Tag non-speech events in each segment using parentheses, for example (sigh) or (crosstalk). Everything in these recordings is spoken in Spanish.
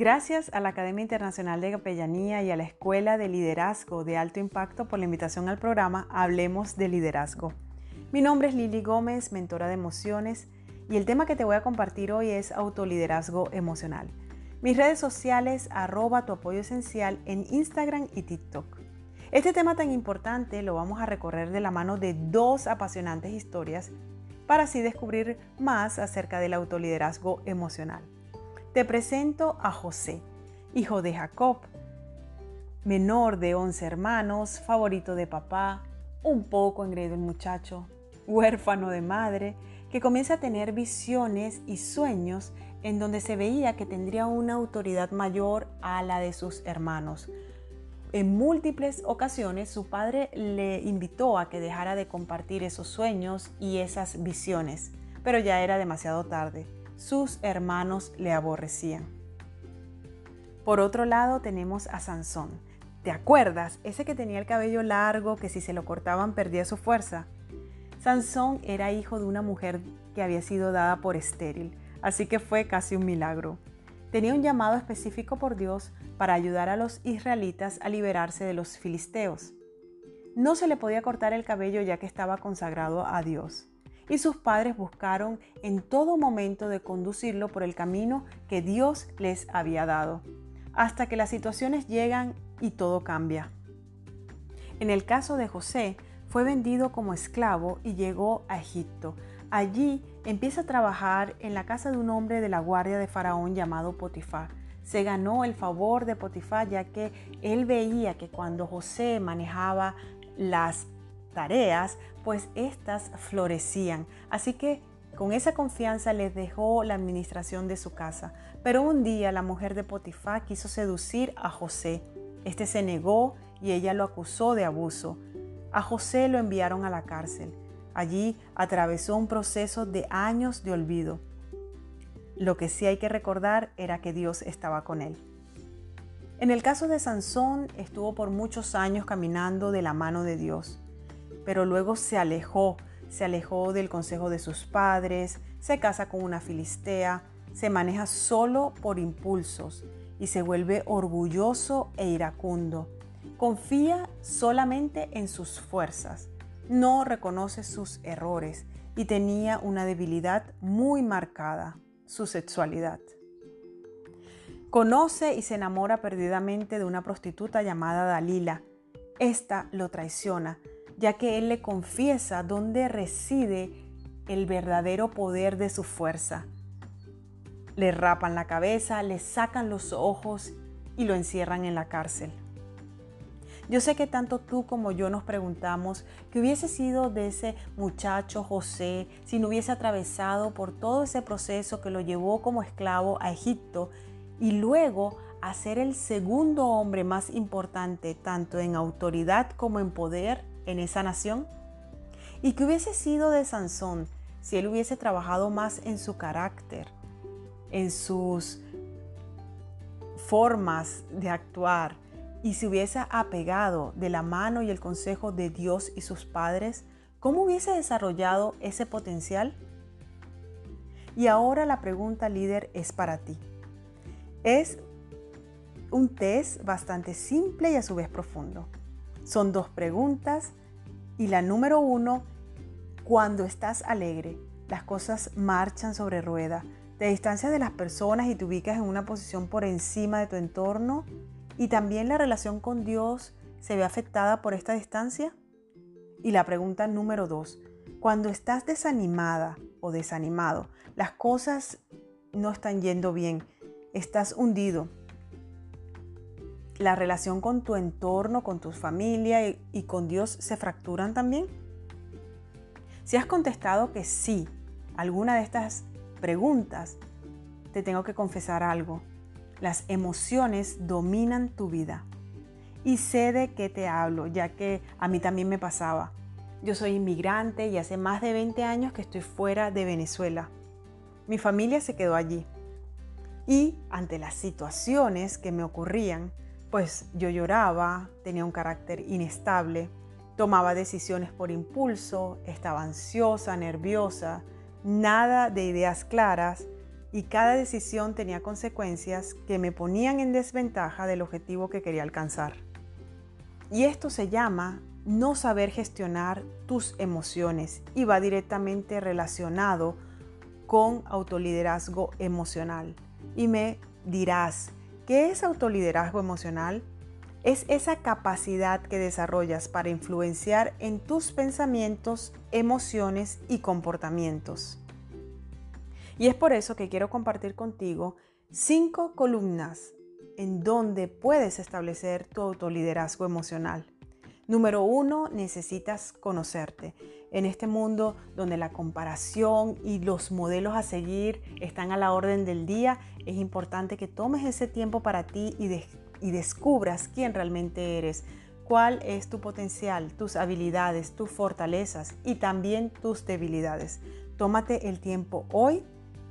Gracias a la Academia Internacional de Capellanía y a la Escuela de Liderazgo de Alto Impacto por la invitación al programa Hablemos de Liderazgo. Mi nombre es Lili Gómez, mentora de emociones, y el tema que te voy a compartir hoy es autoliderazgo emocional. Mis redes sociales, arroba tu apoyo esencial en Instagram y TikTok. Este tema tan importante lo vamos a recorrer de la mano de dos apasionantes historias para así descubrir más acerca del autoliderazgo emocional. Te presento a José, hijo de Jacob, menor de 11 hermanos, favorito de papá, un poco engreído el muchacho, huérfano de madre, que comienza a tener visiones y sueños en donde se veía que tendría una autoridad mayor a la de sus hermanos. En múltiples ocasiones su padre le invitó a que dejara de compartir esos sueños y esas visiones, pero ya era demasiado tarde sus hermanos le aborrecían. Por otro lado tenemos a Sansón. ¿Te acuerdas? Ese que tenía el cabello largo, que si se lo cortaban perdía su fuerza. Sansón era hijo de una mujer que había sido dada por estéril, así que fue casi un milagro. Tenía un llamado específico por Dios para ayudar a los israelitas a liberarse de los filisteos. No se le podía cortar el cabello ya que estaba consagrado a Dios y sus padres buscaron en todo momento de conducirlo por el camino que Dios les había dado, hasta que las situaciones llegan y todo cambia. En el caso de José, fue vendido como esclavo y llegó a Egipto. Allí empieza a trabajar en la casa de un hombre de la guardia de Faraón llamado Potifar. Se ganó el favor de Potifar ya que él veía que cuando José manejaba las tareas, pues éstas florecían. Así que con esa confianza les dejó la administración de su casa. Pero un día la mujer de Potifar quiso seducir a José. Este se negó y ella lo acusó de abuso. A José lo enviaron a la cárcel. Allí atravesó un proceso de años de olvido. Lo que sí hay que recordar era que Dios estaba con él. En el caso de Sansón, estuvo por muchos años caminando de la mano de Dios pero luego se alejó, se alejó del consejo de sus padres, se casa con una filistea, se maneja solo por impulsos y se vuelve orgulloso e iracundo. Confía solamente en sus fuerzas, no reconoce sus errores y tenía una debilidad muy marcada, su sexualidad. Conoce y se enamora perdidamente de una prostituta llamada Dalila. Esta lo traiciona, ya que Él le confiesa dónde reside el verdadero poder de su fuerza. Le rapan la cabeza, le sacan los ojos y lo encierran en la cárcel. Yo sé que tanto tú como yo nos preguntamos qué hubiese sido de ese muchacho José si no hubiese atravesado por todo ese proceso que lo llevó como esclavo a Egipto y luego a ser el segundo hombre más importante tanto en autoridad como en poder en esa nación? ¿Y que hubiese sido de Sansón si él hubiese trabajado más en su carácter, en sus formas de actuar y se hubiese apegado de la mano y el consejo de Dios y sus padres? ¿Cómo hubiese desarrollado ese potencial? Y ahora la pregunta líder es para ti. Es un test bastante simple y a su vez profundo. Son dos preguntas. Y la número uno, cuando estás alegre, las cosas marchan sobre rueda, te distancias de las personas y te ubicas en una posición por encima de tu entorno. Y también la relación con Dios se ve afectada por esta distancia. Y la pregunta número dos, cuando estás desanimada o desanimado, las cosas no están yendo bien, estás hundido, la relación con tu entorno, con tu familia y, con Dios se fracturan también? Si has contestado que sí, alguna de estas preguntas, te tengo que confesar algo. Las emociones dominan tu vida. y sé de qué te hablo, ya que a mí también me pasaba. Yo soy inmigrante y hace más de 20 años que estoy fuera de Venezuela. Mi familia se quedó allí. Y ante las situaciones que me ocurrían, pues yo lloraba, tenía un carácter inestable, tomaba decisiones por impulso, estaba ansiosa, nerviosa, nada de ideas claras y cada decisión tenía consecuencias que me ponían en desventaja del objetivo que quería alcanzar. Y esto se llama no saber gestionar tus emociones y va directamente relacionado con autoliderazgo emocional. Y me dirás, ¿qué es autoliderazgo emocional? Es esa capacidad que desarrollas para influenciar en tus pensamientos, emociones y comportamientos. Y es por eso que quiero compartir contigo cinco columnas en donde puedes establecer tu autoliderazgo emocional. Número uno, necesitas conocerte. En este mundo donde la comparación y los modelos a seguir están a la orden del día, es importante que tomes ese tiempo para ti y, descubras quién realmente eres, cuál es tu potencial, tus habilidades, tus fortalezas y también tus debilidades. Tómate el tiempo hoy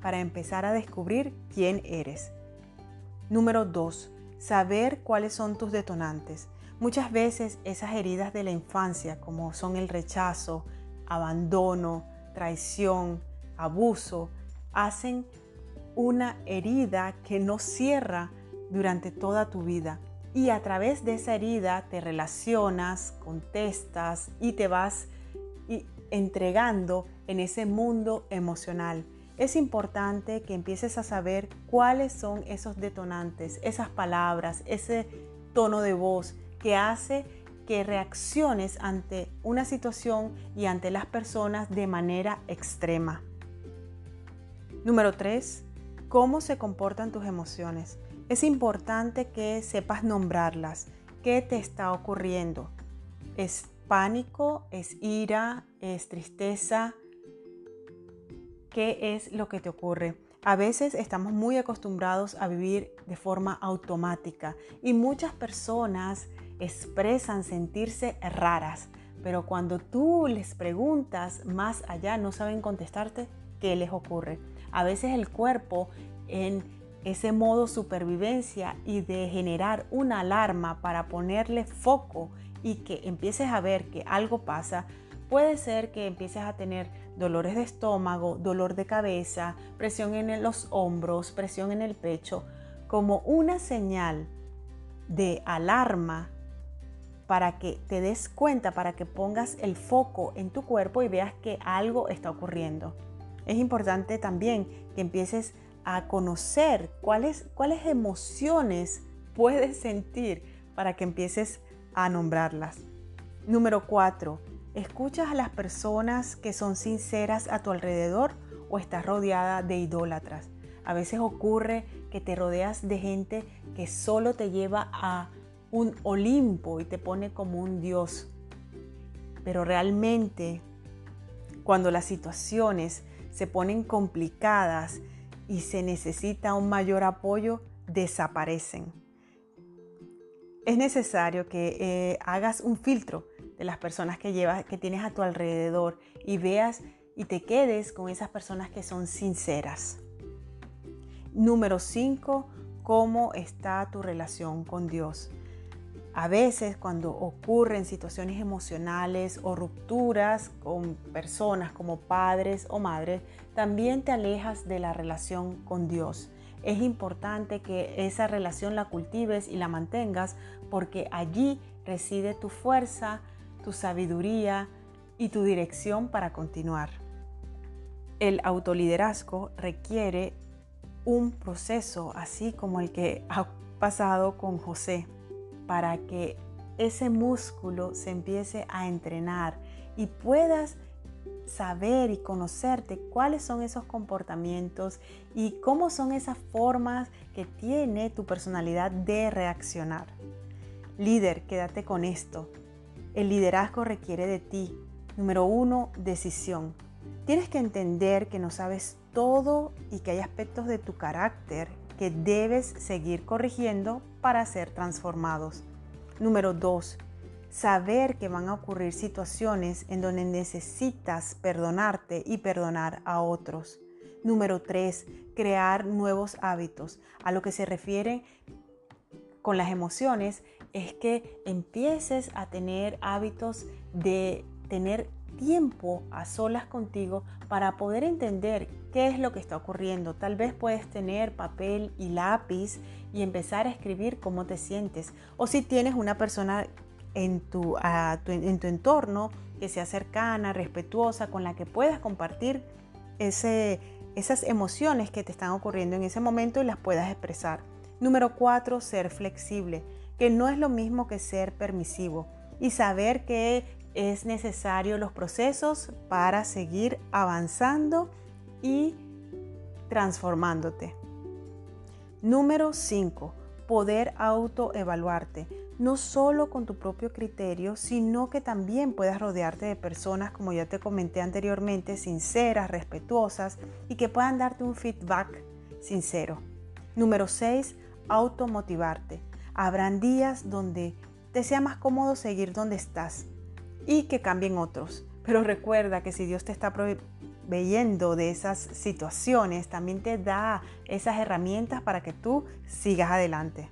para empezar a descubrir quién eres. Número 2. Saber cuáles son tus detonantes. Muchas veces esas heridas de la infancia, como son el rechazo, abandono, traición, abuso, hacen una herida que no cierra durante toda tu vida. Y a través de esa herida te relacionas, contestas y te vas entregando en ese mundo emocional. Es importante que empieces a saber cuáles son esos detonantes, esas palabras, ese tono de voz que hace que reacciones ante una situación y ante las personas de manera extrema. Número 3. ¿Cómo se comportan tus emociones? Es importante que sepas nombrarlas. ¿Qué te está ocurriendo? ¿Es pánico? ¿Es ira? ¿Es tristeza? ¿Qué es lo que te ocurre? A veces estamos muy acostumbrados a vivir de forma automática y muchas personas expresan sentirse raras, pero cuando tú les preguntas más allá no saben contestarte qué les ocurre. A veces el cuerpo en ese modo supervivencia y de generar una alarma para ponerle foco y que empieces a ver que algo pasa, puede ser que empieces a tener dolores de estómago, dolor de cabeza, presión en los hombros, presión en el pecho, como una señal de alarma para que te des cuenta, para que pongas el foco en tu cuerpo y veas que algo está ocurriendo. Es importante también que empieces a conocer cuáles, cuáles emociones (laughs) puedes sentir para que empieces a nombrarlas. Número 4. ¿Escuchas a las personas que son sinceras a tu alrededor o estás rodeada de idólatras? A veces ocurre que te rodeas de gente que solo te lleva a un Olimpo y te pone como un Dios. Pero realmente, cuando las situaciones se ponen complicadas y se necesita un mayor apoyo, desaparecen. Es necesario que eh, hagas un filtro de las personas que llevas, que tienes a tu alrededor y veas y te quedes con esas personas que son sinceras. Número 5, ¿cómo está tu relación con Dios? A veces cuando ocurren situaciones emocionales o rupturas con personas como padres o madres, también te alejas de la relación con Dios. Es importante que esa relación la cultives y la mantengas porque allí reside tu fuerza, tu sabiduría y tu dirección para continuar. El autoliderazgo requiere un proceso así como el que ha pasado con José para que ese músculo se empiece a entrenar y puedas saber y conocerte cuáles son esos comportamientos y cómo son esas formas que tiene tu personalidad de reaccionar. Líder, quédate con esto. El liderazgo requiere de ti. Número uno, decisión. Tienes que entender que no sabes todo y que hay aspectos de tu carácter que debes seguir corrigiendo para ser transformados. Número dos, saber que van a ocurrir situaciones en donde necesitas perdonarte y perdonar a otros. Número tres, crear nuevos hábitos. A lo que se refiere con las emociones es que empieces a tener hábitos de tener tiempo a solas contigo para poder entender qué es lo que está ocurriendo. Tal vez puedes tener papel y lápiz y empezar a escribir cómo te sientes. O si tienes una persona en tu, en tu entorno que sea cercana, respetuosa, con la que puedas compartir esas emociones que te están ocurriendo en ese momento y las puedas expresar. Número cuatro, ser flexible, que no es lo mismo que ser permisivo y saber que es necesario los procesos para seguir avanzando y transformándote. Número 5. Poder autoevaluarte no solo con tu propio criterio, sino que también puedas rodearte de personas, como ya te comenté anteriormente, sinceras, respetuosas y que puedan darte un feedback sincero. Número 6, automotivarte. Habrán días donde te sea más cómodo seguir donde estás y que cambien otros. Pero recuerda que si Dios te está proveyendo de esas situaciones, también te da esas herramientas para que tú sigas adelante.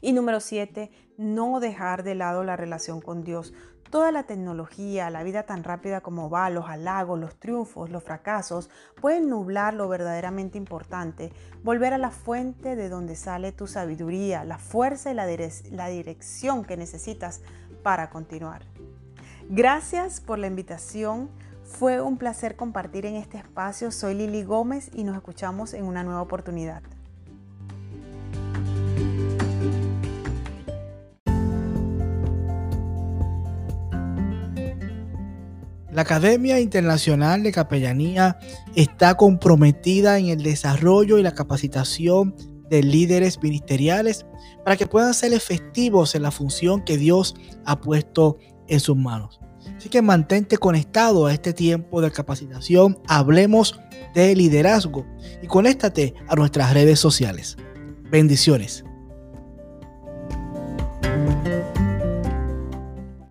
Y número siete, no dejar de lado la relación con Dios. Toda la tecnología, la vida tan rápida como va, los halagos, los triunfos, los fracasos, pueden nublar lo verdaderamente importante. Volver a la fuente de donde sale tu sabiduría, la fuerza y la, la dirección que necesitas para continuar. Gracias por la invitación. Fue un placer compartir en este espacio. Soy Lili Gómez y nos escuchamos en una nueva oportunidad. La Academia Internacional de Capellanía está comprometida en el desarrollo y la capacitación de líderes ministeriales para que puedan ser efectivos en la función que Dios ha puesto en sus manos. Así que mantente conectado a este tiempo de capacitación. Hablemos de liderazgo y conéctate a nuestras redes sociales. Bendiciones.